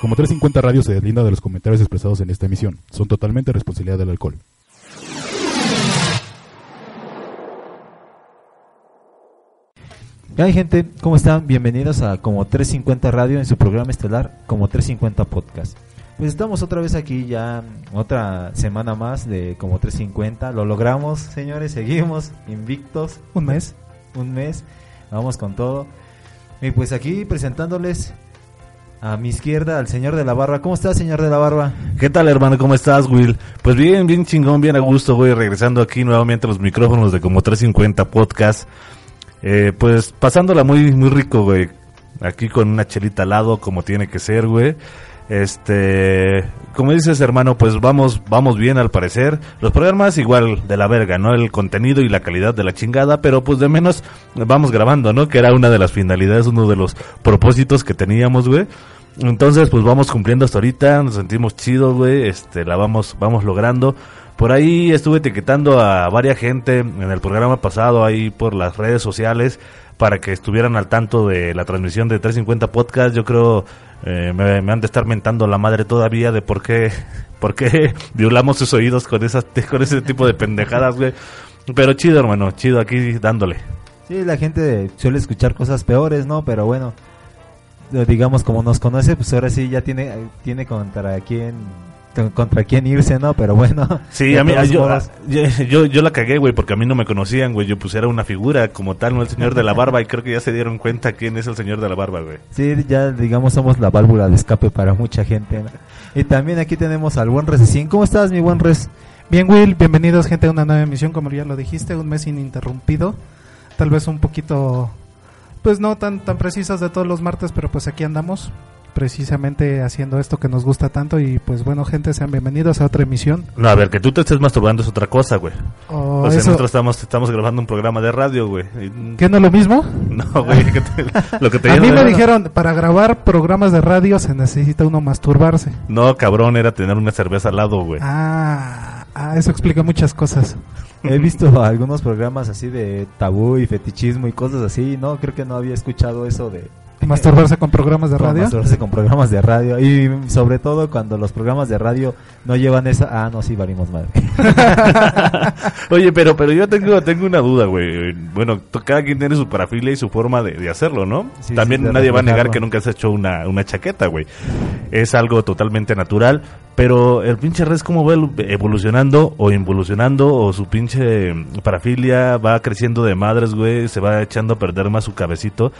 Como 350 Radio se deslinda de los comentarios expresados en esta emisión. Son totalmente responsabilidad del alcohol. ¿Qué hay gente? ¿Cómo están? Bienvenidos a Como 350 Radio en su programa estelar Como 350 Podcast. Pues estamos otra vez aquí ya, otra semana más de Como 350. Lo logramos, señores, seguimos invictos. Un mes. Un mes, vamos con todo. Y pues aquí presentándoles a mi izquierda al señor de la barba. ¿Cómo está, señor de la barba? ¿Qué tal, hermano? ¿Cómo estás, Will? Pues bien, bien chingón, bien a gusto, güey. Regresando aquí nuevamente a los micrófonos de como 350 Podcast. Eh, pues pasándola muy, muy rico, güey. Aquí con una chelita al lado, como tiene que ser, güey. Este, como dices, hermano, pues vamos, vamos bien al parecer. Los programas igual de la verga, ¿no? El contenido y la calidad de la chingada, pero pues de menos vamos grabando, ¿no? Que era una de las finalidades, uno de los propósitos que teníamos, güey. Entonces, pues vamos cumpliendo hasta ahorita, nos sentimos chidos, güey, este, la vamos, vamos logrando. Por ahí estuve etiquetando a varias gente en el programa pasado, ahí por las redes sociales, para que estuvieran al tanto de la transmisión de 350 Podcast. Yo creo eh, me, han de estar mentando la madre todavía de por qué, por qué violamos sus oídos con, esas, con ese tipo de pendejadas, güey. Pero chido, hermano, chido aquí dándole. Sí, la gente suele escuchar cosas peores, ¿no? Pero bueno, digamos, como nos conoce, pues ahora sí ya tiene, tiene contra quién contra quién irse, ¿no? Pero bueno. Sí, a mí, yo, yo, yo, la cagué, güey, porque a mí no me conocían, güey. Yo pusiera una figura como tal, no el señor de la barba, y creo que ya se dieron cuenta quién es el señor de la barba, güey. Sí, ya, digamos, somos la válvula de escape para mucha gente. ¿no? Y también aquí tenemos al buen Resecín. ¿Cómo estás, mi buen Res? Bien, Will, bienvenidos, gente, a una nueva emisión, como ya lo dijiste, un mes ininterrumpido. Tal vez un poquito, pues no tan, tan precisas de todos los martes, pero pues aquí andamos precisamente haciendo esto que nos gusta tanto y pues bueno gente sean bienvenidos a otra emisión. No a ver que tú te estés masturbando es otra cosa güey. Oh, o sea nosotros estamos estamos grabando un programa de radio güey. ¿qué no es lo mismo? no güey que te, lo que te a mí me dijeron para grabar programas de radio se necesita uno masturbarse. No cabrón era tener una cerveza al lado güey. Ah, ah eso explica muchas cosas. He visto algunos programas así de tabú y fetichismo y cosas así, no, creo que no había escuchado eso de Masturbarse con programas de radio. Masturbarse con programas de radio. Y sobre todo cuando los programas de radio no llevan esa. Ah, no, sí, valimos madre. Oye, pero pero yo tengo tengo una duda, güey. Bueno, cada quien tiene su parafilia y su forma de, hacerlo, ¿no? Sí, También sí, nadie va a negar que nunca has hecho una, una chaqueta, güey. Es algo totalmente natural. Pero el pinche res, ¿cómo va evolucionando o involucionando? O su pinche parafilia va creciendo de madres, güey. Se va echando a perder más su cabecito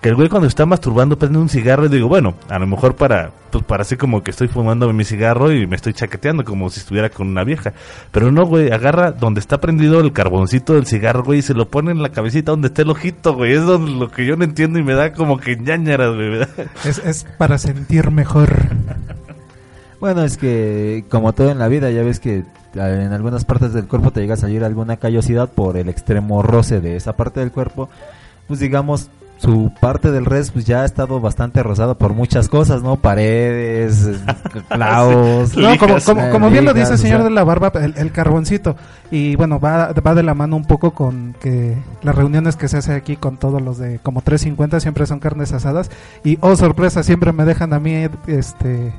que el güey cuando está masturbando prende un cigarro y digo, bueno, a lo mejor para, pues para así como que estoy fumando mi cigarro y me estoy chaqueteando como si estuviera con una vieja. Pero no, güey, agarra donde está prendido el carboncito del cigarro, güey, y se lo pone en la cabecita donde está el ojito, güey. Es lo que yo no entiendo y me da como que ñañaras, güey. Es, es para sentir mejor. Bueno, es que como todo en la vida, ya ves que en algunas partes del cuerpo te llega a salir alguna callosidad por el extremo roce de esa parte del cuerpo. Pues digamos, su parte del res pues ya ha estado bastante rosado por muchas cosas, ¿no? Paredes, clavos. no, como, como, como bien lo dice el señor de la barba, el, carboncito. Y bueno, va, va de la mano un poco con que las reuniones que se hace aquí con todos los de como 350 siempre son carnes asadas. Y oh sorpresa, siempre me dejan a mí este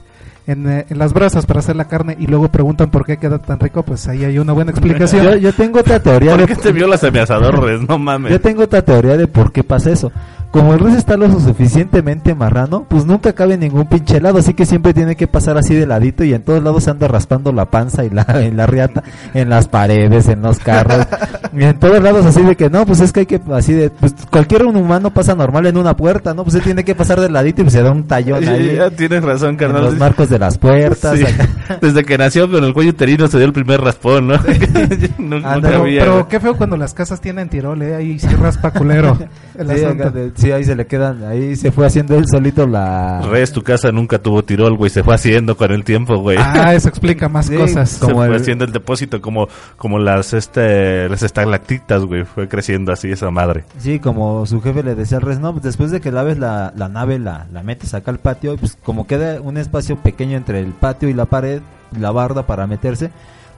en, eh, en, las brasas para hacer la carne y luego preguntan por qué queda tan rico, pues ahí hay una buena explicación. yo, yo tengo otra teoría. ¿Por qué te violas a mi asador? No mames. Yo tengo otra teoría de por qué pasa eso. Como el res está lo suficientemente marrano, pues nunca cabe ningún pinche helado, así que siempre tiene que pasar así de ladito y en todos lados se anda raspando la panza y la, en la riata, en las paredes, en los carros, y en todos lados así de que no, pues es que hay que, así de, pues cualquier un humano pasa normal en una puerta, ¿no? Pues se tiene que pasar de ladito y pues se da un tallón ahí. Ya tienes razón, carnal. En los marcos de las puertas. Sí. Desde que nació con el cuello uterino se dio el primer raspón, ¿no? no, no pero, pero, qué feo cuando las casas tienen tirol, ¿eh? Ahí sí raspa culero. sí, de, sí, ahí se le quedan, ahí se fue haciendo él solito la... Res, tu casa nunca tuvo tirol, güey, se fue haciendo con el tiempo, güey. Ah, eso explica más sí, cosas. Como se fue el... haciendo el depósito, como, como las, este, las estalactitas, güey, fue creciendo así esa madre. Sí, como su jefe le decía al Res, no, pues después de que laves la, la nave, la, la metes acá al patio, pues como queda un espacio pequeño entre el patio y la pared, la barda para meterse,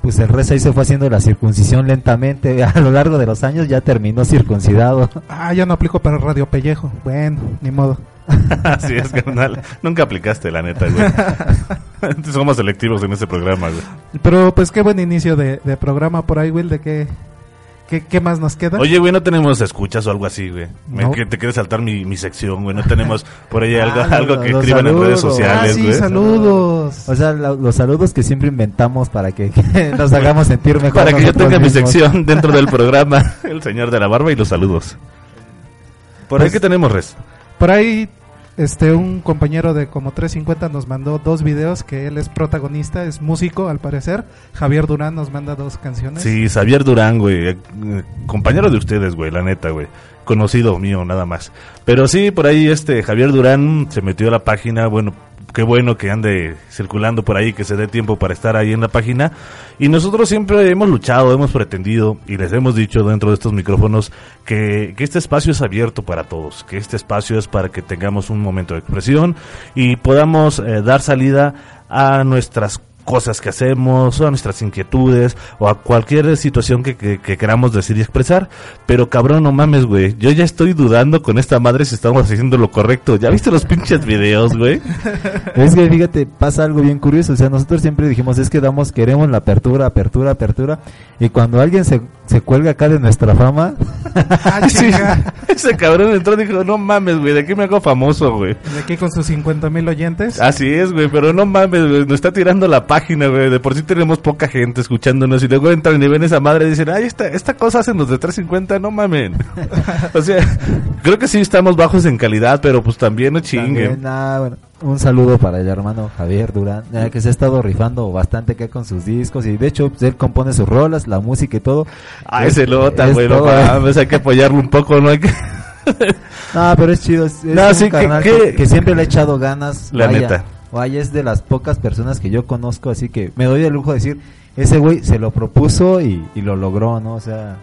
pues el ahí se fue haciendo la circuncisión lentamente. A lo largo de los años ya terminó circuncidado. Ah, ya no aplico para Radio Pellejo. Bueno, ni modo. Así es, carnal. Nunca aplicaste, la neta, güey. Somos selectivos en este programa, güey. Pero pues qué buen inicio de, de programa por ahí, Will, de qué, qué, qué más nos queda. Oye, güey, no tenemos escuchas o algo así, güey. Me- No. que te quieres saltar mi, mi sección, güey. No tenemos por ahí algo, Ah, algo que escriban en redes saludos. ah, sociales, sí, güey. saludos. O sea, la- los saludos que siempre inventamos para que, que nos hagamos sentir mejor. Para que yo tenga mi mismos. sección dentro del programa. El señor de la barba y los saludos. Por ahí Pues- que tenemos, Res. Por ahí, este, un compañero de como 350 nos mandó dos videos que él es protagonista, es músico al parecer. Javier Durán nos manda dos canciones. Sí, Xavier Durán, güey. eh, Compañero de ustedes, güey, la neta, güey. Conocido mío, nada más. Pero sí, por ahí este Javier Durán se metió a la página. Bueno, qué bueno que ande circulando por ahí, que se dé tiempo para estar ahí en la página. Y nosotros siempre hemos luchado, hemos pretendido y les hemos dicho dentro de estos micrófonos que, que este espacio es abierto para todos, que este espacio es para que tengamos un momento de expresión y podamos eh, dar salida a nuestras cosas que hacemos, o a nuestras inquietudes, o a cualquier situación que, que- que queramos decir y expresar. Pero cabrón, no mames, güey. Yo ya estoy dudando con esta madre si estamos haciendo lo correcto. ¿Ya viste los pinches videos, güey? Es que fíjate, pasa algo bien curioso. O sea, nosotros siempre dijimos, es que damos, queremos la apertura, apertura, apertura. Y cuando alguien se, se cuelga acá de nuestra fama, Ah, Sí, ese cabrón entró y dijo, no mames, güey, ¿de qué me hago famoso, güey? De aquí con sus 50 mil oyentes. Así es, güey, pero no mames, güey, nos está tirando la página, güey. De por sí tenemos poca gente escuchándonos y luego entran y ven esa madre y dicen, ay, esta, esta cosa hacen los de 350, no mamen. o sea, creo que sí estamos bajos en calidad, pero pues también no chinguen. también, ah, bueno, un saludo para el hermano Javier Durán, eh, que se ha estado rifando bastante acá con sus discos. Y de hecho, pues, él compone sus rolas, la música y todo. Ay, Es- se nota, es güey, no todo, mames, hay que apoyarlo un poco, ¿no? Hay que... No, pero es chido. Es, es No, un sí, carnal que- que, que siempre le ha echado ganas. La vaya, neta. Vaya, es de las pocas personas que yo conozco, así que me doy el lujo de decir, ese güey se lo propuso y, y lo logró, ¿no? O sea,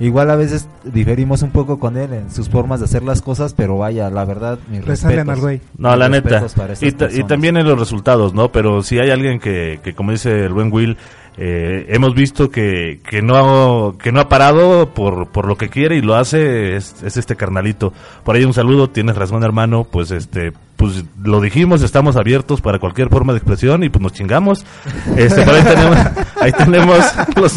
igual a veces diferimos un poco con él en sus formas de hacer las cosas, pero vaya, la verdad, mis respetos. al güey. No, Mis la neta. Y, ta- y también en los resultados, ¿no? Pero si hay alguien que, que como dice el buen Will, eh, hemos visto que, que no que no ha parado por, por lo que quiere y lo hace es, es este carnalito. Por ahí un saludo, tienes razón hermano, pues este pues lo dijimos, estamos abiertos para cualquier forma de expresión y pues nos chingamos. Este, por ahí tenemos ahí tenemos los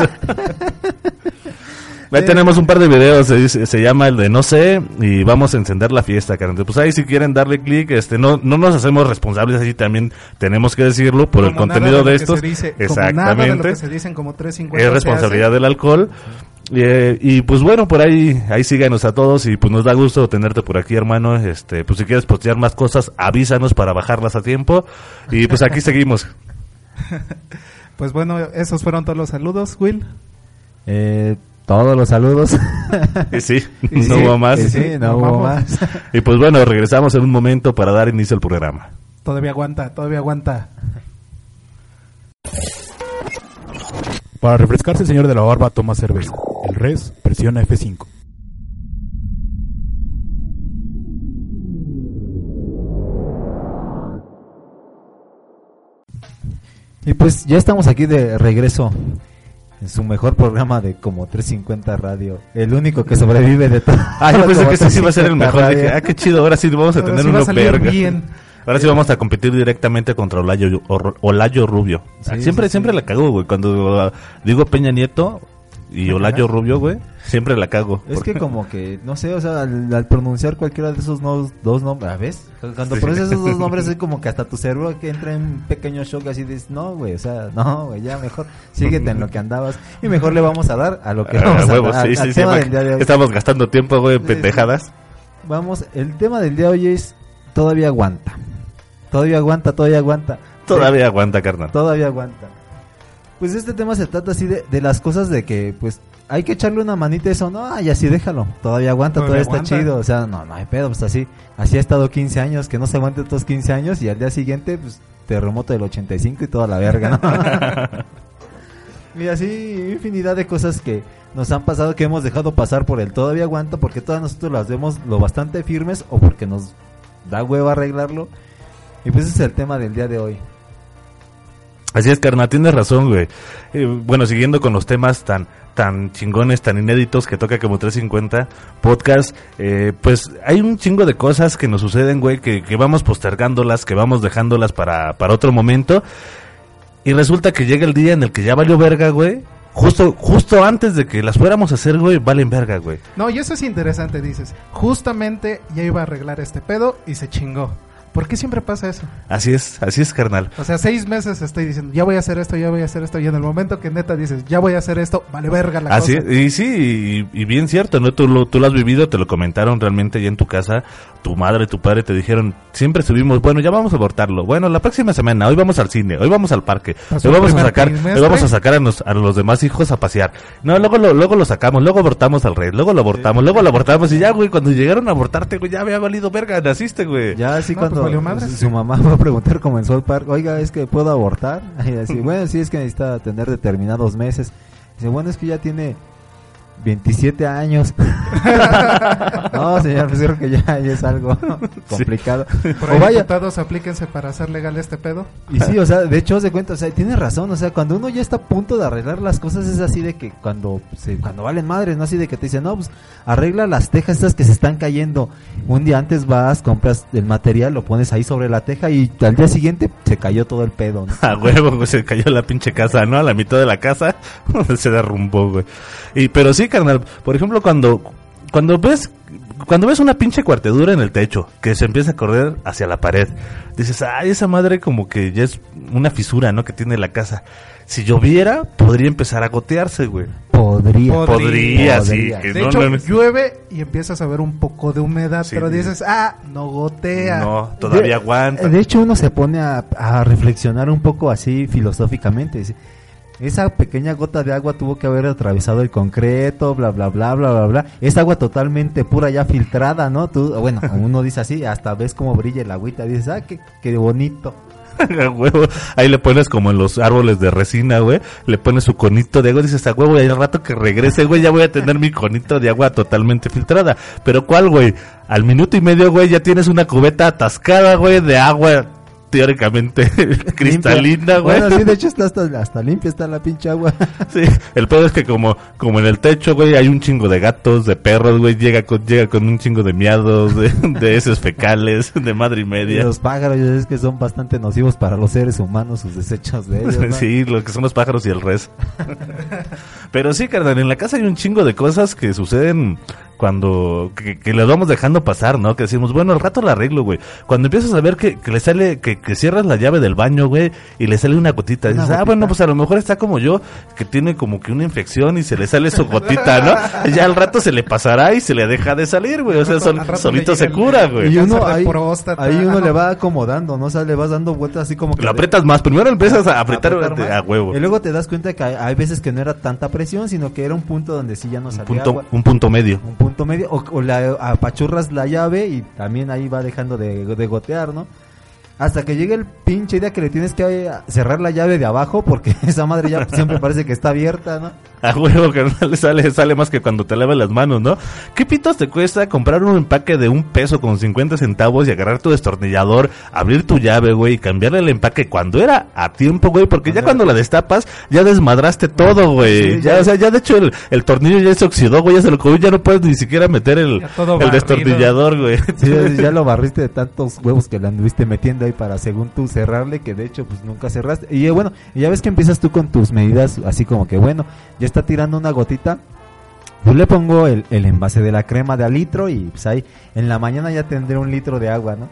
Ahí tenemos un par de videos, se, dice- se llama el de no sé y vamos a encender la fiesta, carnal. Pues ahí si quieren darle clic, este no no nos hacemos responsables así también tenemos que decirlo por el Como contenido de estos. como nada de lo Exactamente. que se dicen como 350 Es responsabilidad del alcohol. Eh, y pues bueno, por ahí, ahí síganos a todos y pues nos da gusto tenerte por aquí, hermano. Este, pues si quieres postear más cosas, avísanos para bajarlas a tiempo. Y pues aquí seguimos. Pues bueno, esos fueron todos los saludos, Will. Eh, todos los saludos. Y sí, Y no sí, hubo más. Y sí, no hubo vamos. más. Y pues bueno, regresamos en un momento para dar inicio al programa. Todavía aguanta, todavía aguanta. Para refrescarse, el señor de la barba toma cerveza. El res presiona F5. Y pues ya estamos aquí de regreso en su mejor programa de como 350 Radio. El único que sobrevive de todo. Ah, yo pensé que este sí iba a ser el 350 mejor. Dije, ah, qué chido, ahora sí vamos a Ahora tener sí uno verga. bien. Ahora sí vamos a competir directamente contra Olayo, Olayo Rubio. Sí, siempre sí, siempre la cago, güey. Cuando digo Peña Nieto y. Olayo Rubio, güey, siempre la cago. Es que como que, no sé, o sea, al, al pronunciar cualquiera de esos no- dos nombres, ¿ah, ¿ves? Cuando Sí. pronuncias esos dos nombres es como que hasta tu cerebro que entra en un pequeño shock así dices, no, güey, o sea, no, güey, ya mejor síguete en lo que andabas y mejor le vamos a dar a lo que Ah, vamos a sí, sí, al sí, tema ma- del día de hoy. Estamos gastando tiempo, güey, en pendejadas. Vamos, el tema del día de hoy es todavía aguanta. Todavía aguanta, todavía aguanta. Todavía aguanta, carnal. Todavía aguanta. Pues este tema se trata así de, de las cosas de que, pues, hay que echarle una manita a eso, no, ay, así déjalo, todavía aguanta, todavía, Todavía está aguanta. chido, o sea, no, no hay pedo, pues así, así ha estado 15 años, que no se aguante estos 15 años y al día siguiente, pues, terremoto del 85 y toda la verga, ¿no? Mira, sí, infinidad de cosas que nos han pasado, que hemos dejado pasar por el todavía aguanta, porque todas nosotros las vemos lo bastante firmes o porque nos da hueva arreglarlo. Y pues ese es el tema del día de hoy. Así es, carnal, tienes razón, güey. Eh, bueno, siguiendo con los temas tan tan chingones, tan inéditos que toca como 350 podcast, eh, pues hay un chingo de cosas que nos suceden, güey, que, que vamos postergándolas, que vamos dejándolas para, para otro momento. Y resulta que llega el día en el que ya valió verga, güey. Justo, justo antes de que las fuéramos a hacer, güey, valen verga, güey. No, y eso es interesante, dices. Justamente ya iba a arreglar este pedo y se chingó. ¿Por qué siempre pasa eso? Así es, así es, carnal. O sea, seis meses estoy diciendo, ya voy a hacer esto, ya voy a hacer esto, y en el momento que neta dices, ya voy a hacer esto, vale verga la Así, cosa. y sí, y, y bien cierto, ¿no? Tú lo, tú lo has vivido, te lo comentaron realmente ya en tu casa, tu madre, tu padre te dijeron, siempre subimos, bueno, ya vamos a abortarlo, bueno, la próxima semana, hoy vamos al cine, hoy vamos al parque, Pasó hoy vamos a sacar, trimestre. hoy vamos a sacar a, nos- a los demás hijos a pasear. No, luego lo, luego lo sacamos, luego abortamos al rey, luego lo abortamos, luego lo abortamos y ya, güey, cuando llegaron a abortarte, güey, ya había valido verga, naciste, güey. Ya así No, pues valió madre. su mamá va a preguntar como en South Park, oiga, es que puedo abortar. Y bueno, sí es que necesita tener determinados meses. Dice, bueno, es que ya tiene 27 años. no, señor, pues creo que ya, ya es algo complicado. Por O ahí, vaya, diputados, aplíquense para hacer legal este pedo. y sí, o sea, de hecho, se cuenta, o sea, tiene razón, o sea, cuando uno ya está a punto de arreglar las cosas es así de que cuando se, cuando valen madres, no así de que te dicen, no, pues arregla las tejas estas que se están cayendo. Un día antes vas, compras el material, lo pones ahí sobre la teja y al día siguiente se cayó todo el pedo, ¿no? A huevo, güey, se cayó la pinche casa, ¿no? A la mitad de la casa se derrumbó, güey. Y, pero sí, carnal, por ejemplo, cuando, cuando ves, cuando ves una pinche cuartedura en el techo que se empieza a correr hacia la pared, dices, ay, esa madre como que ya es una fisura, ¿no? Que tiene la casa. Si lloviera, podría empezar a gotearse, güey. Podría. Podría. Podría, sí. Que De no, hecho, no, no. llueve y empiezas a ver un poco de humedad, Sí, pero dices, ah, no gotea. No, todavía De- aguanta. De hecho, uno se pone a, a reflexionar un poco así filosóficamente. Dice, esa pequeña gota de agua tuvo que haber atravesado el concreto, bla, bla, bla, bla, bla, bla. Es agua totalmente pura, ya filtrada, ¿no? Tú, bueno, uno dice así, hasta ves cómo brilla el agüita. Dices, ah, qué, qué bonito. Huevo. Ahí le pones como en los árboles de resina, güey. Le pones su conito de agua y dices, a huevo, y al rato que regrese, güey, ya voy a tener mi conito de agua totalmente filtrada. Pero ¿cuál, güey? Al minuto y medio, güey, ya tienes una cubeta atascada, güey, de agua teóricamente cristalina, güey. Bueno, sí, de hecho está hasta, hasta limpia está la pinche agua. Sí, el pedo es que como, como en el techo, güey, hay un chingo de gatos, de perros, güey, llega con, llega con un chingo de miados, de, de heces fecales, de madre y Y media. los pájaros, ya es que son bastante nocivos para los seres humanos, sus desechos de ellos. ¿no? Sí, lo que son los pájaros y el res. Pero sí, carnal, en la casa hay un chingo de cosas que suceden cuando que, que las vamos dejando pasar, ¿no? Que decimos, bueno, al rato la arreglo, güey. Cuando empiezas a ver que, que le sale, que, que cierras la llave del baño, güey, y le sale una gotita. Una dices, ah, bueno, pues a lo mejor está como yo, que tiene como que una infección y se le sale su gotita, ¿no? Ya al rato se le pasará y se le deja de salir, güey. O sea, sol- solito se cura, güey. Y uno ahí, próstata. ahí uno le va acomodando, ¿no? O sea, le vas dando vueltas así como que... Lo aprietas más. Primero empiezas a apretar, apretar a, huevo. Y luego te das cuenta que hay, hay veces que no era tanta presión, sino que era un punto donde sí ya no Un salía punto, agua. un punto medio. Un punto medio. O, la apachurras la llave y también ahí va dejando de, de gotear, ¿no? Hasta que llegue el pinche día que le tienes que eh, cerrar la llave de abajo porque esa madre ya siempre parece que está abierta, ¿no? A huevo que no le sale, sale más que cuando te lavas las manos, ¿no? ¿Qué pitos te cuesta comprar un empaque de un peso con 50 centavos y agarrar tu destornillador, abrir tu llave, güey, y cambiarle el empaque cuando era a tiempo, güey? Porque ya cuando la destapas, ya desmadraste todo, güey. Ya, o sea, ya de hecho el, el tornillo ya se oxidó, güey, ya se lo comió, ya no puedes ni siquiera meter el, destornillador, güey. Sí, ya lo barriste de tantos huevos que le anduviste metiendo ahí para según tú cerrarle que de hecho pues nunca cerraste. Y eh, bueno, y ya ves que empiezas tú con tus medidas así como que bueno, ya está tirando una gotita. Yo le pongo el, el envase de la crema de a litro y pues ahí en la mañana ya tendré un litro de agua, ¿no?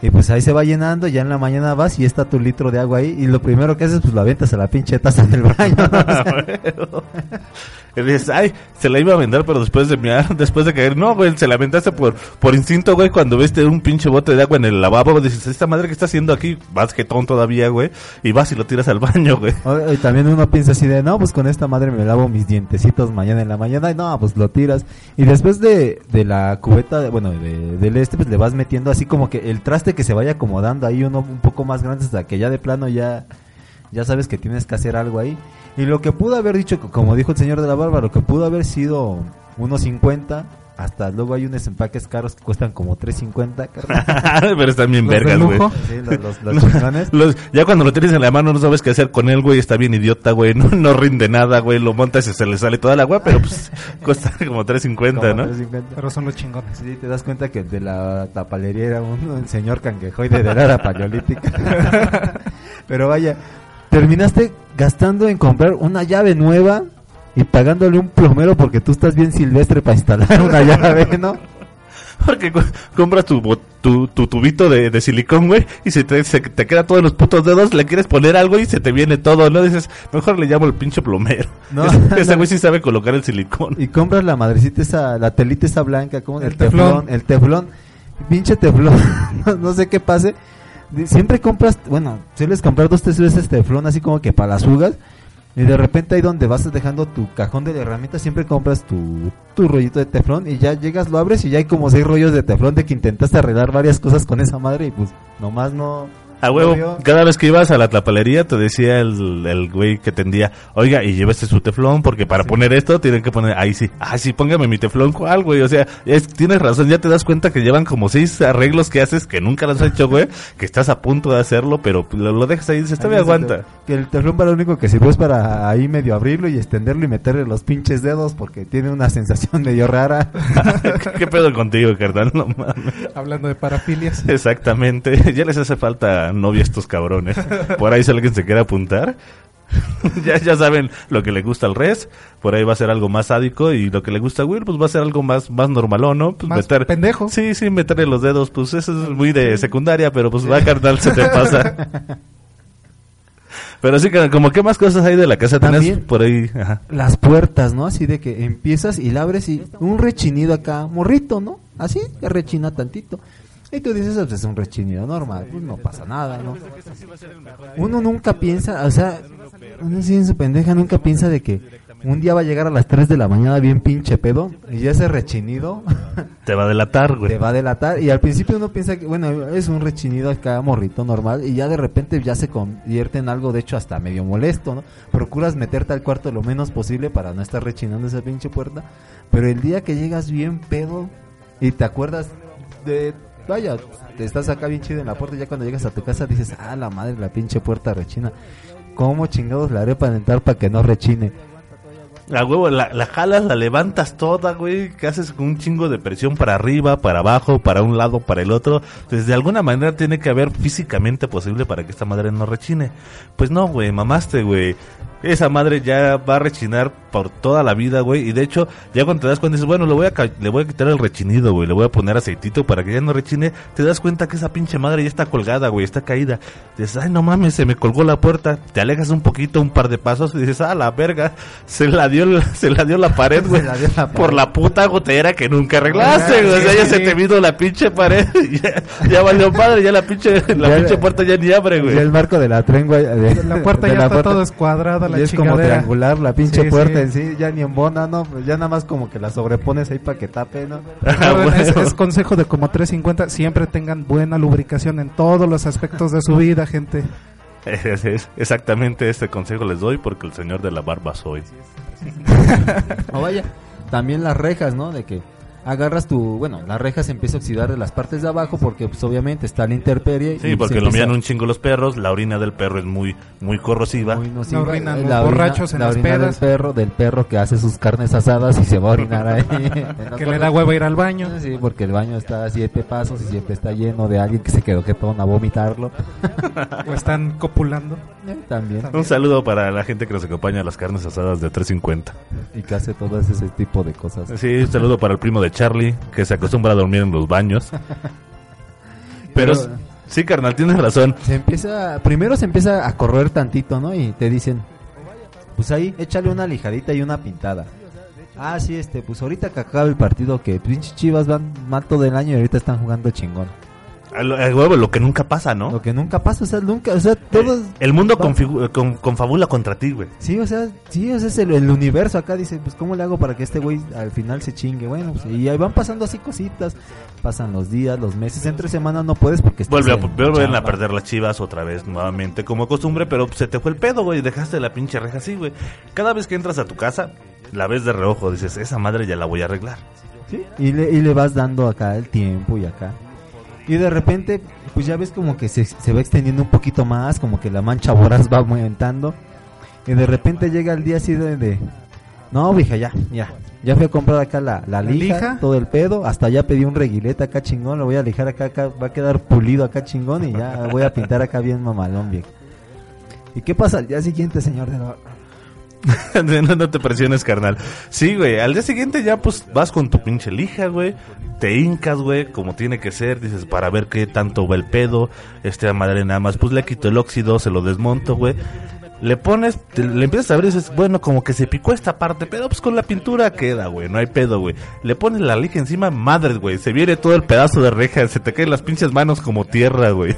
Y pues ahí se va llenando, ya en la mañana vas y está tu litro de agua ahí y lo primero que haces pues lo aventas a la pinche taza del baño. ¿no? Y dices, ay, se la iba a vender, pero después de mirar, después de caer, no, güey, se la aventaste por, por instinto, güey, cuando viste un pinche bote de agua en el lavabo, dices, esta madre que está haciendo aquí, vas tonto todavía, güey, y vas y lo tiras al baño, güey. Y también uno piensa así de, no, pues con esta madre me lavo mis dientecitos mañana en la mañana. Y no, pues lo tiras. Y después de, de la cubeta, bueno, de, del este, pues le vas metiendo así como que el traste que se vaya acomodando ahí uno un poco más grande hasta que ya de plano ya, ya sabes que tienes que hacer algo ahí. Y lo que pudo haber dicho, como dijo el señor de la barba, lo que pudo haber sido unos 50, hasta luego hay unos empaques caros que cuestan como 3.50, Pero están bien Los vergas, güey. Sí, los, los, los chingones. Los- ya cuando lo tienes en la mano no sabes qué hacer con él, güey. Está bien idiota, güey. No, no rinde nada, güey. Lo montas y se le sale toda el agua, pero pues cuesta como 3.50, Como ¿no? 3.50. Pero son los chingones. Sí, te das cuenta que de la tapalería era un, un señor canguejoide de la era paleolítica. Pero vaya, terminaste gastando en comprar una llave nueva y pagándole un plomero porque tú estás bien silvestre para instalar una llave, ¿no? Porque compras tu, bo- tu, tu tubito de, de silicón, güey, y se te, se te queda todos los putos dedos, le quieres poner algo y se te viene todo, ¿no? Dices, mejor le llamo el pinche plomero. No, Ese- no. güey sí sabe colocar el silicón. Y compras la madrecita esa, la telita esa blanca, como el, El teflón. teflón. el teflón, pinche teflón, no sé qué pase. Siempre compras, bueno, sueles comprar dos, tres veces teflón así como que para las jugas. Y de repente ahí donde vas dejando tu cajón de herramientas, siempre compras tu, tu rollito de teflón y ya llegas, lo abres y ya hay como seis rollos de teflón de que intentaste arreglar varias cosas con esa madre y pues nomás no... A huevo, cada vez que ibas a la tapalería te decía el, el güey que tendía, oiga, y llévese su teflón, porque para poner esto tienen que poner, ahí sí, ah, sí, póngame mi teflón, ¿cuál, güey? O sea, es- tienes razón, ya te das cuenta que llevan como seis arreglos que haces que nunca los has hecho, güey, que estás a punto de hacerlo, pero lo, lo dejas ahí y dices, todavía aguanta. Que el teflón para lo único que sirve es para ahí medio abrirlo y extenderlo y meterle los pinches dedos porque tiene una sensación medio rara. ¿Qué pedo contigo, carnal? No mames. Hablando de parafilias. Exactamente, ya les hace falta novia a estos cabrones. Por ahí si alguien se quiere apuntar. ya, ya saben lo que le gusta al res, por ahí va a ser algo más sádico y lo que le gusta a Will, pues va a ser algo más, más normalón, ¿no? Pues Más pendejo. Sí, sí, meterle los dedos, pues eso es muy de secundaria, pero pues va carnal, se te pasa. pero sí, como qué más cosas hay de la casa tenés También- por ahí, ajá. Las puertas, ¿no? Así de que empiezas y la abres y un rechinido acá, morrito, ¿no? Así, que rechina tantito. Y tú dices, pues es un rechinido normal, pues no pasa nada, ¿no? Uno nunca piensa, o sea, uno sí en su pendeja nunca piensa de que un día va a llegar a las 3 de la mañana bien pinche pedo y ya ese rechinido Te va a delatar, güey. te va a delatar y al principio uno piensa que bueno es un rechinido acá morrito normal y ya de repente ya se convierte en algo de hecho hasta medio molesto no procuras meterte al cuarto lo menos posible para no estar rechinando esa pinche puerta pero el día que llegas bien pedo y te acuerdas de vaya te estás acá bien chido en la puerta ya cuando llegas a tu casa dices ah la madre la pinche puerta rechina cómo chingados la haré para entrar para que no rechine La huevo, la, la jalas, la levantas toda, güey, que haces con un chingo de presión para arriba, para abajo, para un lado, para el otro. Entonces, de alguna manera tiene que haber físicamente posible para que esta madre no rechine. Pues no, güey, mamaste, güey. Esa madre ya va a rechinar por toda la vida, güey. Y de hecho, ya cuando te das cuenta, dices, bueno, le voy a, le voy a quitar el rechinido, güey. Le voy a poner aceitito para que ya no rechine. Te das cuenta que esa pinche madre ya está colgada, güey. Está caída. Dices, ay, no mames, se me colgó la puerta. Te alejas un poquito, un par de pasos y dices, ah, la verga. Se la dio, el- se la dio la pared, güey. Se la dio la pared. Por la puta gotera que nunca arreglaste, güey. O sea, ya se te vino la pinche pared. ya, ya valió padre, ya la pinche, la Ya- pinche puerta ya ni abre, Y el güey. marco de la trengua de, La puerta de ya la está puerta. todo escuadrada, la Y es como triangular la pinche Sí, puerta sí. en sí, ya ni en bona, no, pues ya nada más como que la sobrepones ahí para que tape, ¿no? Ah, es, consejo de como 350, siempre tengan buena lubricación en todos los aspectos de su vida, gente. Es- es- exactamente este consejo les doy porque el señor de la barba soy. O vaya, también las rejas, ¿no? De que agarras tu, bueno, la reja se empieza a oxidar de las partes de abajo porque pues obviamente está la intemperie. Sí, y porque lo miran un chingo los perros, la orina del perro es muy muy corrosiva. muy nociva. La orina, los La borrachos en la las orina del perro, del perro que hace sus carnes asadas y se va a orinar ahí. Que le da huevo ir al baño. Sí, porque el baño está a siete pasos y siempre está lleno de alguien que se quedó jetón a vomitarlo. O están copulando. También. Un saludo para la gente que nos acompaña a las carnes asadas de 350. Y que hace todo ese tipo de cosas. Sí, un saludo para el primo de Charlie, que se acostumbra a dormir en los baños. Pero, Pero- sí, carnal, tienes razón. Se empieza, primero se empieza a correr tantito, ¿no? Y te dicen, pues ahí, échale una lijadita y una pintada. Ah, sí, este, pues ahorita que acaba el partido, que pinches chivas van mal todo el año y ahorita están jugando chingón. A lo, a huevo, lo que nunca pasa, ¿no? Lo que nunca pasa, o sea, nunca, o sea, todos... El mundo con- confabula contra ti, güey. Sí, o sea, sí, o sea, es el, el universo acá dice, pues cómo le hago para que este güey al final se chingue. Bueno, pues, y ahí van pasando así cositas, pasan los días, los meses, entre semana no puedes porque estás Vuelve a, en vuelven a perder las chivas otra vez, nuevamente, como costumbre, pero se te fue el pedo, güey. Dejaste la pinche reja así, güey. Cada vez que entras a tu casa, la ves de reojo, dices, esa madre ya la voy a arreglar. ¿sí? Y le, y le vas dando acá el tiempo y acá. Y de repente, pues ya ves como que se, se va extendiendo un poquito más, como que la mancha voraz va aumentando. Y de repente llega el día así de, de no, vieja, ya, ya. Ya fui a comprar acá la, la lija, lija? todo el pedo. Hasta ya pedí un reguilete acá chingón. Lo voy a lijar acá, acá. Va a quedar pulido acá chingón. Y ya voy a pintar acá bien mamalón, viejo. ¿Y qué pasa al día siguiente, señor de la... no, te presiones, carnal. Sí, güey. Al día siguiente ya, pues, vas con tu pinche lija, güey. Te hincas, güey, como tiene que ser. Dices, para ver qué tanto va el pedo. Este, a madre nada más. Pues le quito el óxido, se lo desmonto, güey. Le pones, te- le empiezas a ver y dices, bueno, como que se picó esta parte, pero pues con la pintura queda, güey, no hay pedo, güey. Le pones la lija encima, madres, güey, se viene todo el pedazo de reja, se te caen las pinches manos como tierra, güey.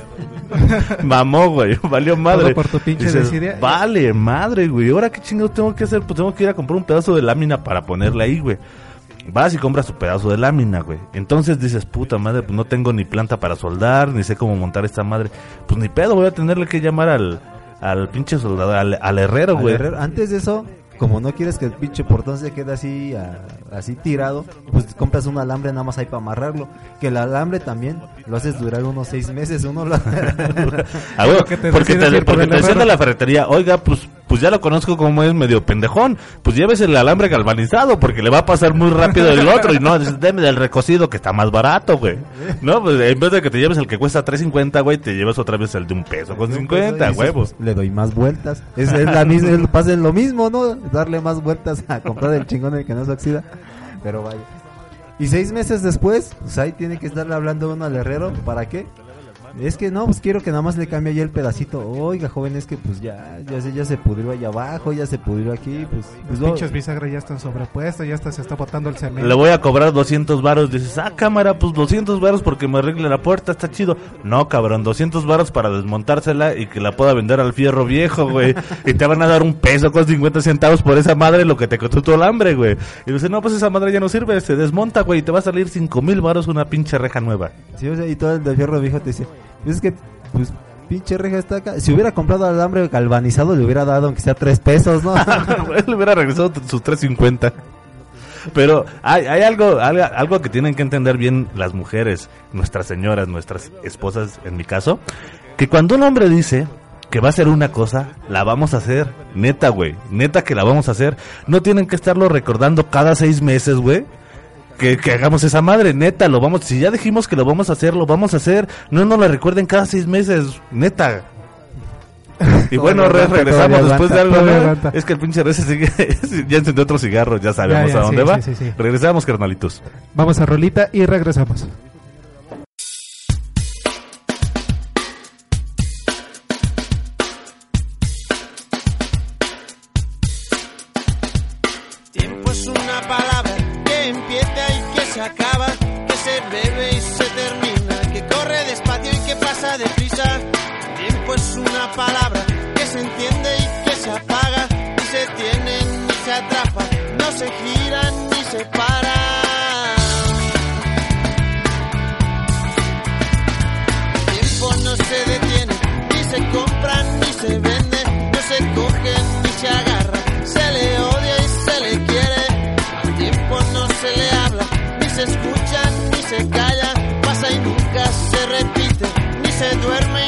Mamó, güey, valió madre. Todo por tu pinche Dices, desidia. Vale, madre, güey, ahora qué chingados tengo que hacer, pues tengo que ir a comprar un pedazo de lámina para ponerle ahí, güey. Vas y compras tu pedazo de lámina, güey. Entonces dices, puta madre, pues no tengo ni planta para soldar, ni sé cómo montar esta madre. Pues ni pedo, voy a tenerle que llamar al, al pinche soldador, al, al herrero, Al güey. herrero. Antes de eso, como no quieres que el pinche portón se quede así, a- así tirado, pues compras un alambre nada más ahí para amarrarlo. Que el alambre también lo haces durar unos seis meses, uno lo... Ah, te porque te, por porque te decían de la ferretería, oiga, pues, pues ya lo conozco como es medio pendejón, pues lleves el alambre galvanizado porque le va a pasar muy rápido el otro y no, deme del recocido que está más barato, güey. No, pues en vez de que te lleves el que cuesta 3.50, güey, te llevas otra vez el de un peso con 50, Dices, huevos. le doy más vueltas. Es, es la misma, es- pasa lo mismo, ¿no? Darle más vueltas a comprar el chingón el que no se oxida. Pero vaya. Y seis meses después, pues ahí tiene que estarle hablando uno al herrero. ¿Para qué? Es que no, pues quiero que nada más le cambie ahí el pedacito. Oiga, joven, es que pues ya, ya se, ya se pudrió allá abajo, ya se pudrió aquí, pues, Los pues lo- pinches bisagras ya están sobrepuestos, ya hasta se está botando el cemento. Le voy a cobrar 200 varos. Dices, ah, cámara, pues 200 varos porque me arregle la puerta, está chido. No, cabrón, 200 varos para desmontársela y que la pueda vender al fierro viejo, güey. y te van a dar un peso con 50 centavos por esa madre lo que te costó tu alambre, güey. Y dice, no, pues esa madre ya no sirve, se desmonta, güey, y te va a salir 5 mil varos una pinche reja nueva. Sí, o sea, y todo el de fierro viejo te dice, es que, pues, pinche reja está acá. Si hubiera comprado alambre galvanizado, le hubiera dado aunque sea tres pesos, ¿no? Le hubiera regresado sus 350. Pero hay, hay algo, algo, algo que tienen que entender bien las mujeres, nuestras señoras, nuestras esposas, en mi caso, que cuando un hombre dice que va a hacer una cosa, la vamos a hacer. Neta, güey. Neta que la vamos a hacer. No tienen que estarlo recordando cada seis meses, güey. Que, que hagamos esa madre, neta, lo vamos, si ya dijimos que lo vamos a hacer, lo vamos a hacer, no nos lo recuerden cada seis meses, neta. Y bueno, aguanta, regresamos después de algo. Es que el pinche sigue, ya encendió otro cigarro, ya sabemos Ya, ya, a dónde sí, va. sí, sí, sí. Regresamos, carnalitos. Vamos a rolita y regresamos. Se calla, pasa y nunca se repite, ni se duerme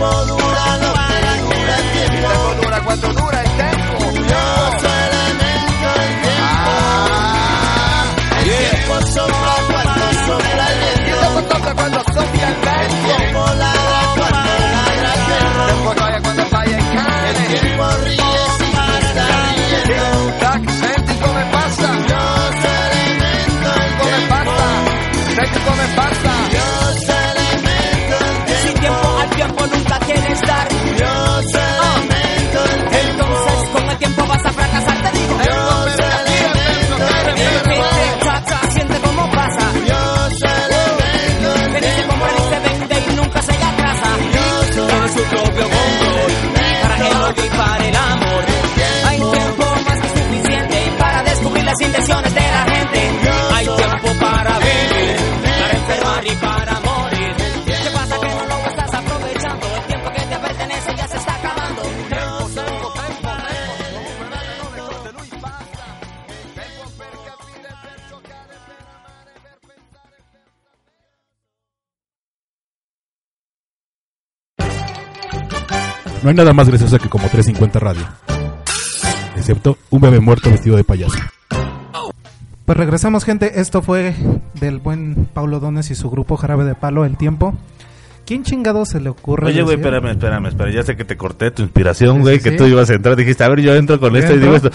El No hay nada más gracioso que como 350 radio. Excepto un bebé muerto vestido de payaso. Pues regresamos, gente. Esto fue del buen Paulo Dones y su grupo Jarabe de Palo, El Tiempo. ¿Quién chingado se le ocurre? Oye, güey, espérame, espérame, espérame. Ya sé que te corté tu inspiración, güey, sí, que sí. tú ibas a entrar. Dijiste, a ver, yo entro con esto y digo esto.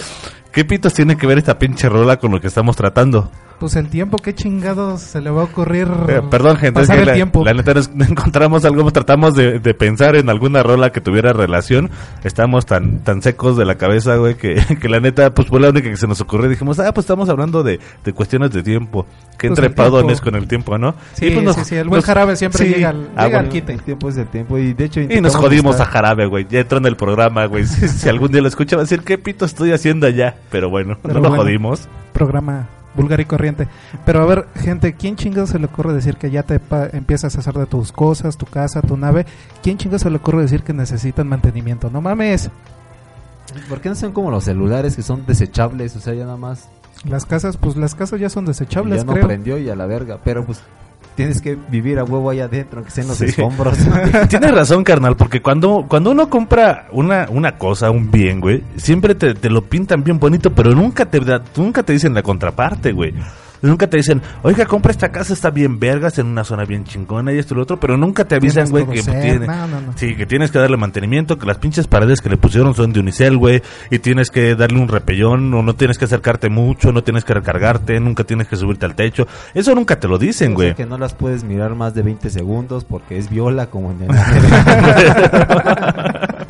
¿Qué pitos tiene que ver esta pinche rola con lo que estamos tratando? Pues el tiempo, ¿qué chingados se le va a ocurrir? Eh, perdón, gente, es pasar que el la, tiempo. la neta nos encontramos algo, tratamos de, de pensar en alguna rola que tuviera relación. Estamos tan tan secos de la cabeza, güey, que, que la neta, pues fue la única que se nos ocurrió. Dijimos, ah, pues estamos hablando de, de cuestiones de tiempo. Qué Pues entrepadones con el tiempo, ¿no? Sí, Y pues nos- sí, sí, el buen nos- jarabe siempre sí. llega al, Ah, llega al bueno. quite. El tiempo es el tiempo y de hecho Y nos jodimos a jarabe, güey. Ya entró en el programa, güey. Si, si algún día lo escucha va a decir, ¿qué pito estoy haciendo allá? Pero bueno, Pero no lo jodimos. Programa vulgar y corriente. Pero a ver, gente, ¿quién chingados se le ocurre decir que ya te pa- empiezas a hacer de tus cosas, tu casa, tu nave? ¿Quién chingados se le ocurre decir que necesitan mantenimiento? No mames. ¿Por qué no son como los celulares que son desechables? O sea, ya nada más. Las casas, pues las casas ya son desechables, ya no creo. prendió y a la verga. Pero pues tienes que vivir a huevo ahí adentro, aunque sean los Sí. escombros. Tienes razón, carnal, porque cuando, cuando uno compra una, una cosa, un bien, güey, siempre te, te lo pintan bien bonito, pero nunca te, da- nunca te dicen la contraparte, güey. Nunca te dicen, oiga, compra esta casa, está bien vergas, en una zona bien chingona y esto y lo otro, pero nunca te avisan, güey, que ser. tiene... No, no, no. Sí, que tienes que darle mantenimiento, que las pinches paredes que le pusieron son de unicel, güey, y tienes que darle un repellón, o no tienes que acercarte mucho, no tienes que recargarte, nunca tienes que subirte al techo. Eso nunca te lo dicen, güey. que no las puedes mirar más de 20 segundos porque es viola como en el...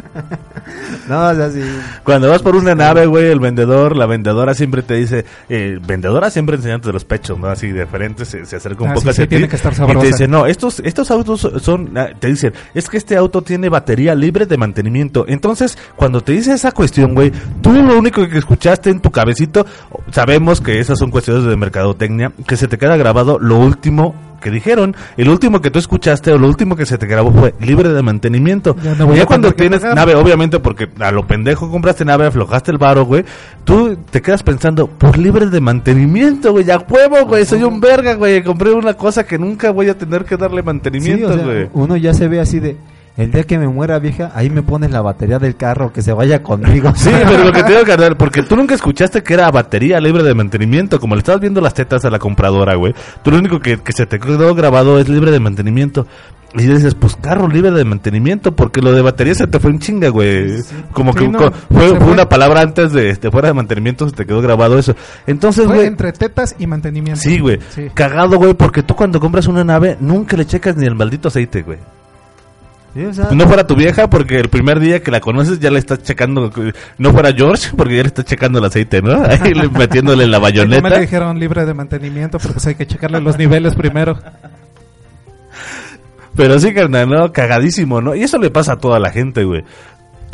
no, o sea, sí. Cuando vas por una nave, güey, el vendedor, la vendedora siempre te dice, eh, vendedora siempre enseñándote los pechos, ¿no? Así de frente, se, se acerca un Ah, poco sí, hacia sí, tiene ti que estar y te dice, no, estos, estos autos son, ah, te dicen, es que este auto tiene batería libre de mantenimiento. Entonces, cuando te dice esa cuestión, güey, tú lo único que escuchaste en tu cabecito, sabemos que esas son cuestiones de mercadotecnia, que se te queda grabado lo último que dijeron, el último que tú escuchaste o lo último que se te grabó fue libre de mantenimiento. Ya no voy ya a cuando tienes nave, obviamente porque a lo pendejo compraste nave, aflojaste el varo, güey, tú te quedas pensando, por libre de mantenimiento, güey, ya huevo, güey, soy un verga, güey, compré una cosa que nunca voy a tener que darle Sí, mantenimiento, o sea, güey. uno ya se ve así de... El día que me muera vieja, ahí me pones la batería del carro, que se vaya conmigo. Sí, pero lo que te digo, carnal, porque tú nunca escuchaste que era batería libre de mantenimiento, como le estabas viendo las tetas a la compradora, güey. Tú lo único que, que se te quedó grabado es libre de mantenimiento. Y dices, pues carro libre de mantenimiento, porque lo de batería se te fue en chinga, güey. Como Sí, que no, co- fue, se fue fue. una palabra antes de, de fuera de mantenimiento, se te quedó grabado eso. Entonces, Fue güey. entre tetas y mantenimiento. Sí, güey. Sí. Cagado, güey, porque tú cuando compras una nave nunca le checas ni el maldito aceite, güey. Sí, o sea, No fuera tu vieja, porque el primer día que la conoces ya le estás checando. No fuera George, porque ya le estás checando el aceite, ¿no? Ahí le- metiéndole la No me bayoneta. dijeron libre de mantenimiento porque pues hay que checarle los niveles primero. Pero sí, carnal, ¿no? Cagadísimo, ¿no? Y eso le pasa a toda la gente, güey.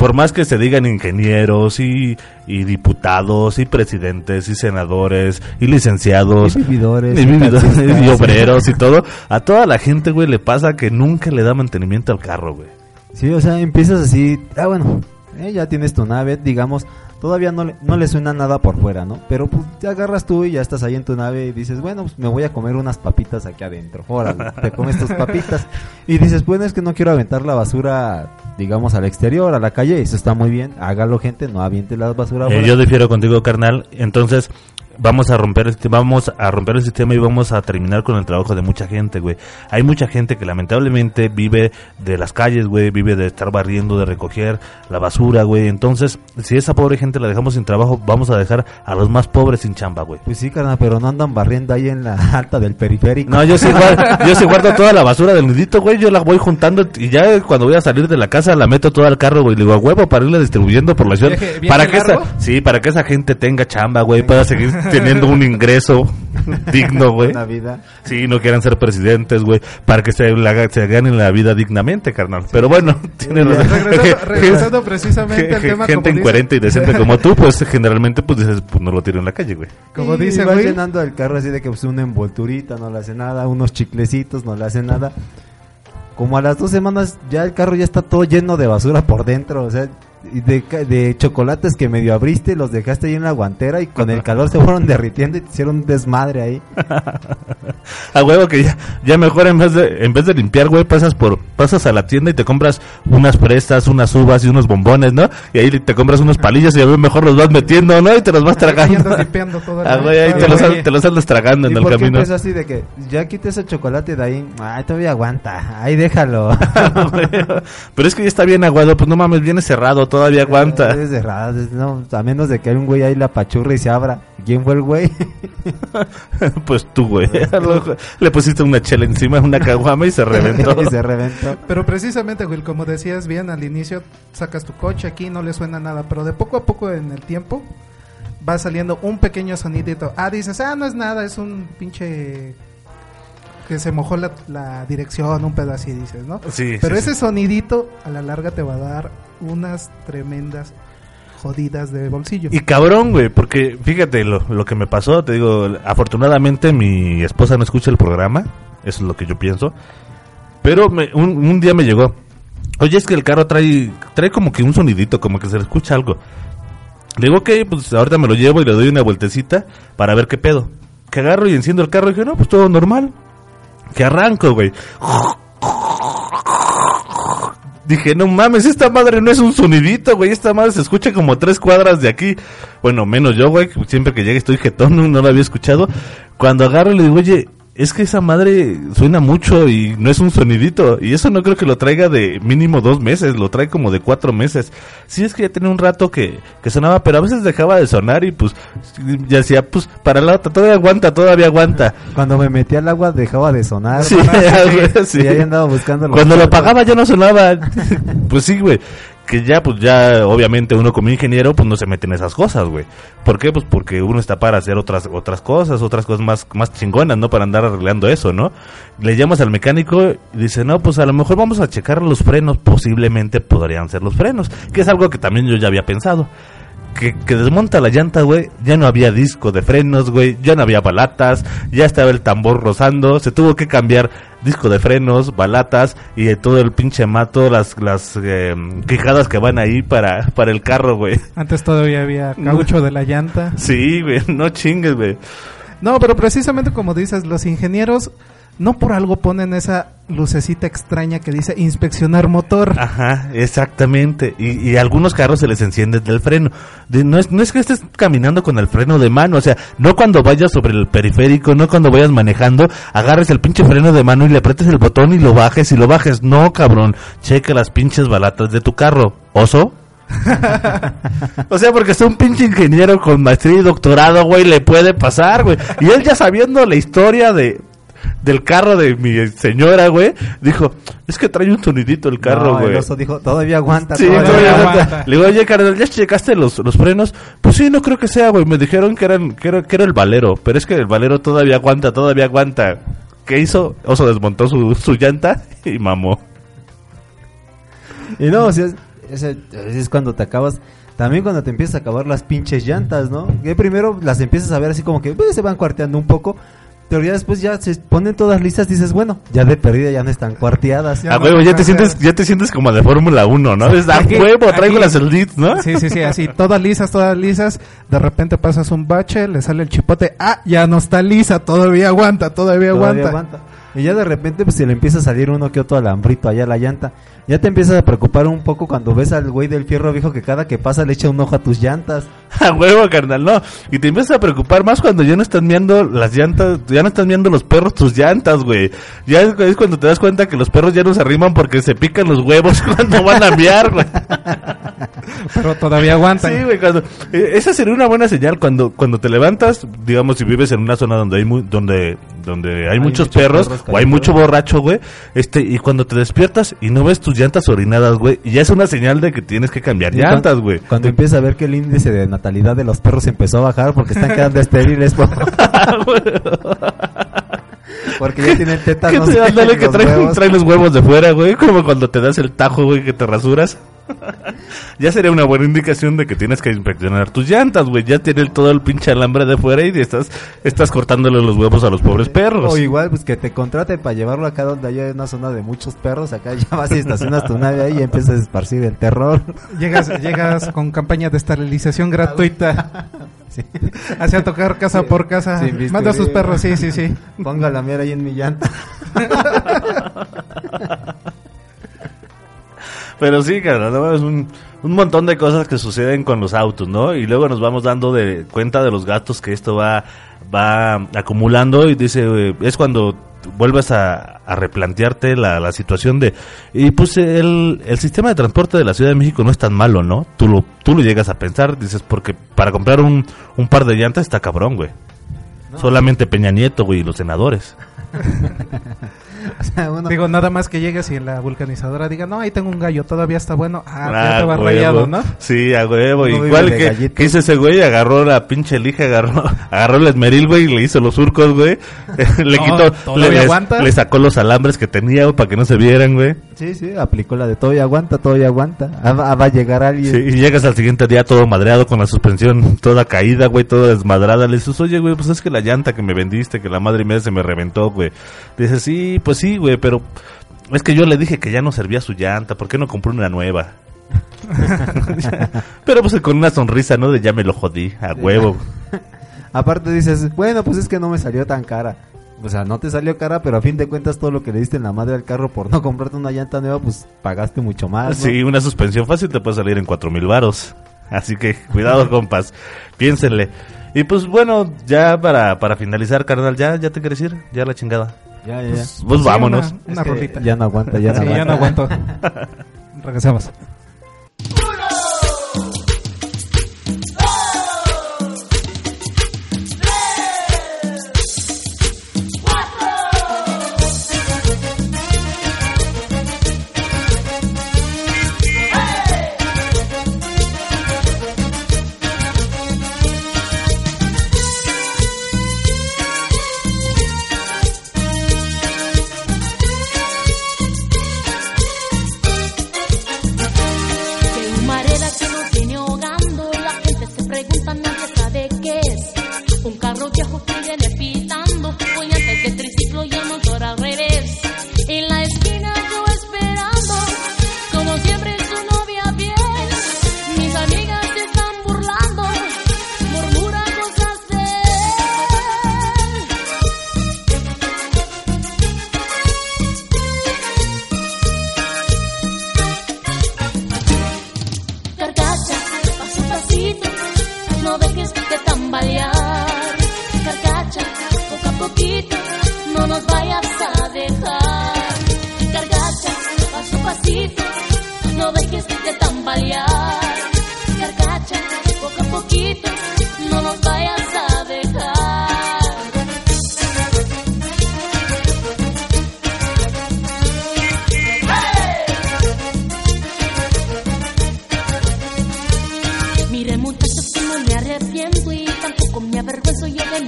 Por más que se digan ingenieros y, y diputados y presidentes y senadores y licenciados Y vividores, y, y vividores, taxistas. y obreros y todo, a toda la gente, güey, le pasa que nunca le da mantenimiento al carro, güey. Sí, o sea, empiezas así, ah, bueno, eh, ya tienes tu nave, digamos, todavía no le, no le suena nada por fuera, ¿no? Pero pues te agarras tú y ya estás ahí en tu nave y dices, bueno, pues me voy a comer unas papitas aquí adentro. Órale, te comes tus papitas. Y dices, bueno, es que no quiero aventar la basura, digamos, al exterior, a la calle, eso está muy bien, hágalo gente, no aviente la basura Eh, yo difiero contigo, carnal. Entonces, vamos a romper este, vamos a romper el sistema y vamos a terminar con el trabajo de mucha gente, güey. Hay mucha gente que lamentablemente vive de las calles, güey, vive de estar barriendo, de recoger la basura, güey. Entonces, si esa pobre gente la dejamos sin trabajo, vamos a dejar a los más pobres sin chamba, güey. Pues sí, carnal, pero no andan barriendo ahí en la alta del periférico. No, yo sí, guardo, yo sí guardo toda la basura del nudito, güey. Yo la voy juntando y ya cuando voy a salir de la casa la meto toda al carro, güey. Le digo a huevo para irla distribuyendo por la ciudad. Viaje- viaje para que esa, sí, para que esa gente tenga chamba, güey. Pueda seguir teniendo un ingreso digno, güey. Una vida. Sí, no quieran ser presidentes, güey. Para que se, la- se ganen la vida dignamente, carnal. Pero bueno, tienen razón. Regresando, regresando precisamente al tema, gente como dice, incoherente y decente como tú, pues generalmente pues dices, pues no lo tiro en la calle, güey. como dice, güey, llenando el carro así de que pues una envolturita no le hace nada, unos chiclecitos no le hace nada. Como a las dos semanas ya el carro ya está todo lleno de basura por dentro, o sea, de, de chocolates que medio abriste, los dejaste ahí en la guantera y con el calor se fueron derritiendo y te hicieron un desmadre ahí. A huevo que ya, ya mejor en vez de en vez de limpiar, güey, pasas por pasas a la tienda y te compras unas fresas, unas uvas y unos bombones, ¿no? Y ahí te compras unos palillos y a ver mejor los vas metiendo, ¿no? Y te los vas ahí tragando. andas dipeando todo el- Ah, güey, ahí te el- los, te los andas tragando en ¿Y el por qué camino. empezó así de que ya quité ese chocolate de ahí? Ay, todavía aguanta, ahí déjalo. Pero es que ya está bien aguado, pues no mames, viene cerrado, todavía aguanta. Es no, a menos de que hay un güey ahí la pachurra y se abra. ¿Quién fue el güey? pues tú, güey. Le pusiste una chela encima, una caguama y se reventó. y se reventó. Pero precisamente, Will, como decías bien al inicio, sacas tu coche aquí, no le suena nada, pero de poco a poco en el tiempo va saliendo un pequeño sonidito. Ah, dices, ah, no es nada, es un pinche que se mojó la, la dirección, un pedo así, dices, ¿no? Sí, Pero sí, ese sí. sonidito a la larga te va a dar unas tremendas jodidas de bolsillo. Y cabrón, güey, porque fíjate lo, lo que me pasó, te digo, afortunadamente mi esposa no escucha el programa, eso es lo que yo pienso, pero me- un, un día me llegó, oye, es que el carro trae, trae como que un sonidito, como que se le escucha algo. Le digo, ok, pues ahorita me lo llevo y le doy una vueltecita para ver qué pedo. Que agarro y enciendo el carro y dije, no, pues todo normal. Que arranco, güey. Dije, no mames, esta madre no es un sonidito, güey. Esta madre se escucha como tres cuadras de aquí. Bueno, menos yo, güey. Siempre que llegue estoy jetón, no, no lo había escuchado. Cuando agarro le digo, oye, es que esa madre suena mucho y no es un sonidito. Y eso no creo que lo traiga de mínimo dos meses, lo trae como de cuatro meses. Sí, es que ya tenía un rato que, que sonaba, pero a veces dejaba de sonar y pues ya decía, pues para la otra, todavía aguanta, todavía aguanta. Cuando me metí al agua dejaba de sonar. Sí, sí. Y ahí andaba buscando Cuando lo cuartos. pagaba ya no sonaba. pues sí, güey. Que ya, pues ya, obviamente uno como ingeniero, pues no se mete en esas cosas, güey. ¿Por qué? Pues porque uno está para hacer otras otras cosas, otras cosas más, más chingonas, ¿no? Para andar arreglando eso, ¿no? Le llamas al mecánico y dice, no, pues a lo mejor vamos a checar los frenos. Posiblemente podrían ser los frenos. Que es algo que también yo ya había pensado. Que, que desmonta la llanta, güey, ya no había disco de frenos, güey, ya no había balatas, ya estaba el tambor rozando, se tuvo que cambiar disco de frenos, balatas y de todo el pinche mato, las, las eh, quijadas que van ahí para, para el carro, güey. Antes todavía había caucho de la llanta. Sí, güey, no chingues, güey. No, pero precisamente como dices, los ingenieros no por algo ponen esa lucecita extraña que dice inspeccionar motor. Ajá, exactamente. Y, y a algunos carros se les enciende del freno. No, es, que estés caminando con el freno de mano, o sea, no cuando vayas sobre el periférico, no cuando vayas manejando, agarres el pinche freno de mano y le apretes el botón y lo bajes y lo bajes. No, cabrón, checa las pinches balatas de tu carro. ¿Oso? o sea, porque es un pinche ingeniero con maestría y doctorado, güey, le puede pasar, güey. Y él ya sabiendo la historia de del carro de mi señora, güey, dijo, es que trae un sonidito el carro, No, güey. el oso dijo, todavía aguanta. Sí, todavía todavía aguanta". aguanta. Le digo, oye, carnal, ¿ya checaste los, los frenos? Pues sí, no creo que sea, güey. Me dijeron que, eran, que, era, que era el valero, pero es que el valero todavía aguanta, todavía aguanta. ¿Qué hizo? Oso desmontó su, su llanta y mamó. Y no, o sea, ese es cuando te acabas. También cuando te empiezas a acabar las pinches llantas, ¿no? Que primero las empiezas a ver así como que pues, se van cuarteando un poco. Pero ya después ya se ponen todas listas dices, bueno, ya de perdida ya no están cuarteadas. Ya A no huevo, ya te sientes, ya te sientes como de Fórmula 1, ¿no? Es a Aquí- huevo, traigo aquí- las elites, ¿no? Sí, sí, sí, así, todas lisas, todas lisas. De repente pasas un bache, le sale el chipote. Ah, ya no está lisa, todavía aguanta, todavía, Todavía aguanta. aguanta. Y ya de repente pues se le empieza a salir uno que otro alambrito allá a la llanta. Ya te empiezas a preocupar un poco cuando ves al güey del fierro viejo que cada que pasa le echa un ojo a tus llantas. A huevo, carnal, no. Y te empiezas a preocupar más cuando ya no están miando las llantas, ya no están miando los perros tus llantas, güey. Ya es, es cuando te das cuenta que los perros ya no se arriman porque se pican los huevos cuando van a miar, güey. Pero todavía aguanta. Sí, güey, cuando, eh, esa sería una buena señal cuando cuando te levantas, digamos si vives en una zona donde hay mu- donde donde hay, muchos, muchos perros, perros o hay mucho borracho, güey, este y cuando te despiertas y no ves tus llantas orinadas, güey, ya es una señal de que tienes que cambiar llantas, güey. Cuando empieza a ver que el índice de natalidad de los perros empezó a bajar porque están quedando estériles. por- porque ya tienen Que tétanos. te- ándale, en que los trae, huevos. trae los huevos de fuera, güey, como cuando te das el tajo, güey, que te rasuras. Ya sería una buena indicación de que tienes que inspeccionar tus llantas, güey. Ya tiene todo el pinche alambre de fuera y estás, estás cortándole los huevos a los pobres perros. O igual, pues que te contraten para llevarlo acá donde haya una zona de muchos perros. Acá ya vas y estacionas tu nave ahí y empiezas a esparcir el terror. Llegas, llegas con campaña de esterilización gratuita. Hacia tocar casa por casa. Manda a sus perros, sí, sí, sí. Ponga la mierda ahí en mi llanta. Pero sí, carnal, no, es un, un montón de cosas que suceden con los autos, ¿no? Y luego nos vamos dando de cuenta de los gastos que esto va, va acumulando y dice, eh, es cuando vuelves a, a replantearte la, la situación de, y pues el, el sistema de transporte de la Ciudad de México no es tan malo, ¿no? Tú lo, tú lo llegas a pensar, dices, porque para comprar un, un par de llantas está cabrón, güey. Solamente Peña Nieto, güey, y los senadores. O sea, uno- Digo, nada más que llegues y la vulcanizadora diga, no, ahí tengo un gallo, todavía está bueno. Ah, Ah, ya te va rayado, ¿no? Sí, a huevo. Igual que, que hizo ese güey, agarró la pinche lija, agarró, agarró el esmeril, güey, y le hizo los surcos, güey. le No, quitó, ¿todavía le, les- aguanta? le sacó los alambres que tenía, güey, para que no se vieran, güey. Sí, sí, aplicó la de todavía aguanta, todavía aguanta. Ah, va, ah, va a llegar alguien. Sí, y llegas al siguiente día todo madreado con la suspensión toda caída, güey, toda desmadrada. Le dices, oye, güey, pues es que la llanta que me vendiste, que la madre mía se me reventó, güey. Dices, sí, pues sí, güey, pero es que yo le dije que ya no servía su llanta, ¿por qué no compró una nueva? pero pues con una sonrisa, ¿no? De ya me lo jodí, a huevo. Aparte dices, bueno, pues es que no me salió tan cara. O sea, no te salió cara, pero a fin de cuentas todo lo que le diste en la madre al carro por no comprarte una llanta nueva, pues pagaste mucho más. ¿no? Sí, una suspensión fácil te puede salir en cuatro mil varos. Así que cuidado, compas. Piénsenle. Y pues bueno, ya para, para finalizar, carnal, ¿ya, ¿ya te quieres ir? Ya la chingada. Ya, ya, ya. Pues Sí, vámonos. Una, una Es que rolita. Ya no aguanta, ya no Sí, ya no aguanta. aguanto. Regresamos.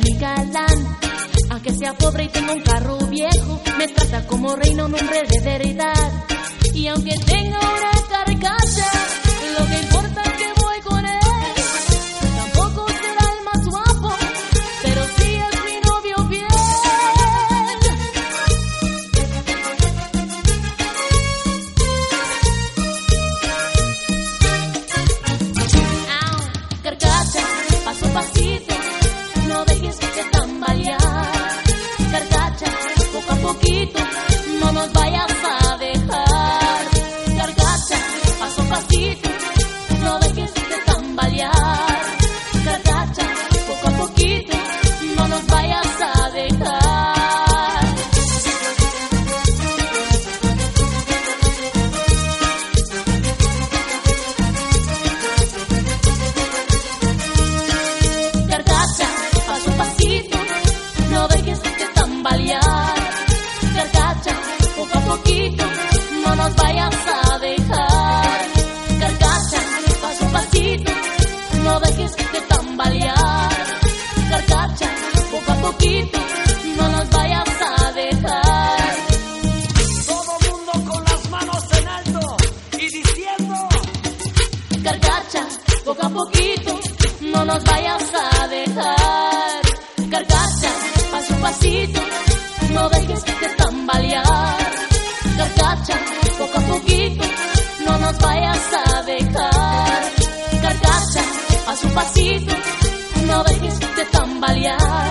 Mi galán. Aunque sea pobre y tenga un carro viejo, me trata como reino, un hombre de verdad. Y aunque tenga no nos vayas a dejar. Carcacha, paso a pasito, no dejes de tambalear. Carcacha, poco a poquito, no nos vayas a dejar. Carcacha, paso a pasito, no dejes de tambalear.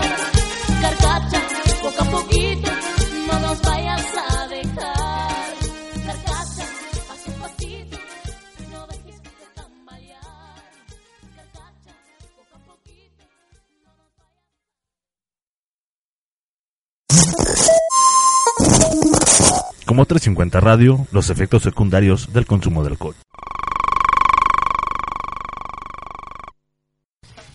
Como 350 Radio, los efectos secundarios del consumo de alcohol.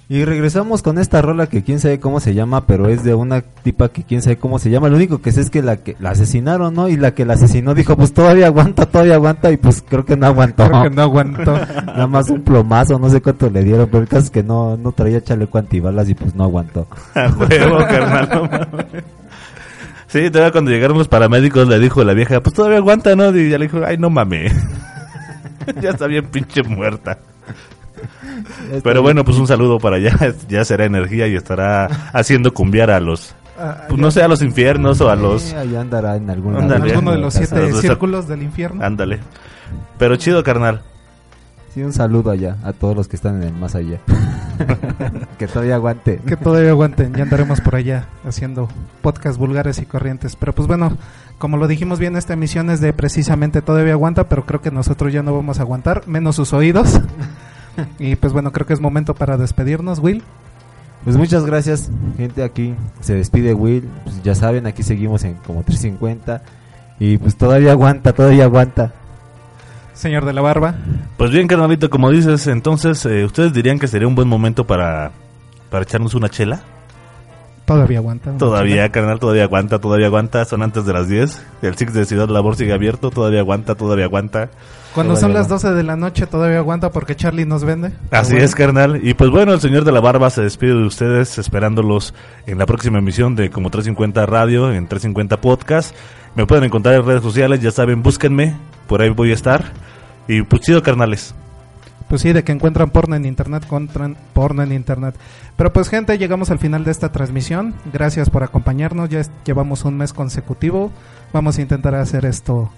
Y regresamos con esta rola que quién sabe cómo se llama, pero es de una tipa que quién sabe cómo se llama. Lo único que sé es que la que la asesinaron, ¿no? Y la que la asesinó dijo, pues todavía aguanta, todavía aguanta. Y pues creo que no aguantó. Creo que no aguantó. Nada más un plomazo, no sé cuánto le dieron, pero el caso es que no, no traía chaleco antibalas y pues no aguantó. A huevo, carnal. Sí, todavía cuando llegaron los paramédicos le dijo la vieja, pues todavía aguanta, ¿no? Y ya le dijo, ay, no mames. ya está bien pinche muerta. Pero bueno, pues un saludo para allá. Ya será energía y estará haciendo cumbiar a los, Ah, pues no sé, a los infiernos o a los... Ahí andará en algún. Ándale. alguno de los siete Los- círculos del infierno. Ándale. Pero chido, carnal. Sí, un saludo allá a todos los que están en el más allá. que todavía aguante. Que todavía aguanten, ya andaremos por allá haciendo podcasts vulgares y corrientes. Pero pues bueno, como lo dijimos bien, esta emisión es de precisamente todavía aguanta, pero creo que nosotros ya no vamos a aguantar, menos sus oídos. y pues bueno, creo que es momento para despedirnos, Will. Pues muchas gracias, gente. Aquí se despide Will. Pues ya saben, aquí seguimos en como 350. Y pues todavía aguanta, todavía aguanta. Señor de la barba. Pues bien, carnalito, como dices, entonces, eh, ¿ustedes dirían que sería un buen momento para, para echarnos una chela? Todavía aguanta. Todavía, carnal, todavía aguanta, todavía aguanta. Son antes de las 10. El Six de Ciudad Labor sigue abierto. Todavía aguanta, todavía aguanta. Cuando Todavía son las no. 12 de la noche todavía aguanta porque Charlie nos vende. Así es, carnal. Y pues bueno, el señor de la barba se despide de ustedes esperándolos en la próxima emisión de Como 350 Radio, en 350 Podcast. Me pueden encontrar en redes sociales, ya saben, búsquenme. Por ahí voy a estar. Y pues chido, carnales. Pues sí, de que encuentran porno en internet, encuentran porno en internet. Pero pues gente, llegamos al final de esta transmisión. Gracias por acompañarnos. Ya llevamos un mes consecutivo. Vamos a intentar hacer esto,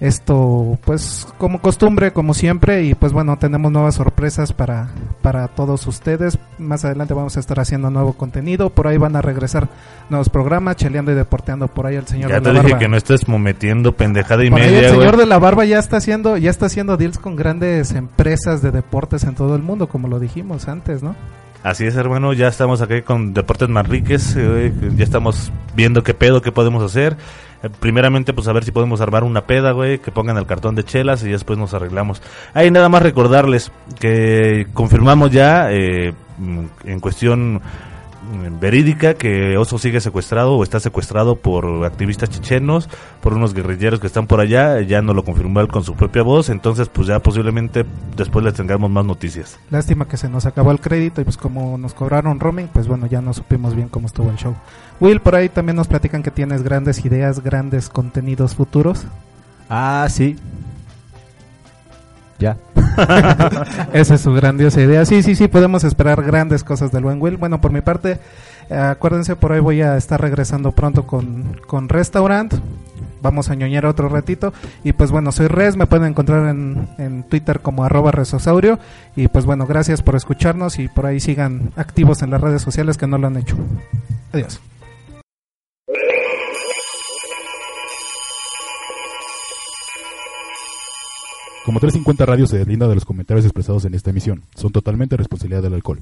esto, pues como costumbre, como siempre. Y pues bueno, tenemos nuevas sorpresas para, para todos ustedes. Más adelante vamos a estar haciendo nuevo contenido. Por ahí van a regresar nuevos programas, cheleando y deporteando por ahí el señor Ya de te la dije barba. que no estés metiendo pendejada y Por ahí media, el señor de la barba ya está haciendo, ya está haciendo deals con grandes empresas de deportes en todo el mundo, como lo dijimos antes, ¿no? Así es, hermano. Ya estamos aquí con Deportes Manriquez. eh, ya estamos viendo qué pedo, qué podemos hacer. Eh, primeramente, pues a ver si podemos armar una peda, güey. Que pongan el cartón de chelas y después nos arreglamos. Ahí nada más recordarles que confirmamos ya eh, mm, en cuestión verídica que Oso sigue secuestrado o está secuestrado por activistas chechenos, por unos guerrilleros que están por allá. Ya nos lo confirmó él con su propia voz. Entonces, pues ya posiblemente después les tengamos más noticias. Lástima que se nos acabó el crédito y pues como nos cobraron roaming, pues bueno, ya no supimos bien cómo estuvo el show. Will, por ahí también nos platican que tienes grandes ideas, grandes contenidos futuros. Ah, sí. Ya. Esa es su grandiosa idea. Sí, sí, sí, podemos esperar grandes cosas del buen Will. Bueno, por mi parte, eh, acuérdense, por ahí voy a estar regresando pronto con, con Restaurant. Vamos a ñoñar otro ratito. Y pues bueno, soy Res, me pueden encontrar en, en Twitter como arroba resosaurio. Y pues bueno, gracias por escucharnos y por ahí sigan activos en las redes sociales que no lo han hecho. Adiós. Como 350 Radio se deslinda de los comentarios expresados en esta emisión. Son totalmente responsabilidad del alcohol.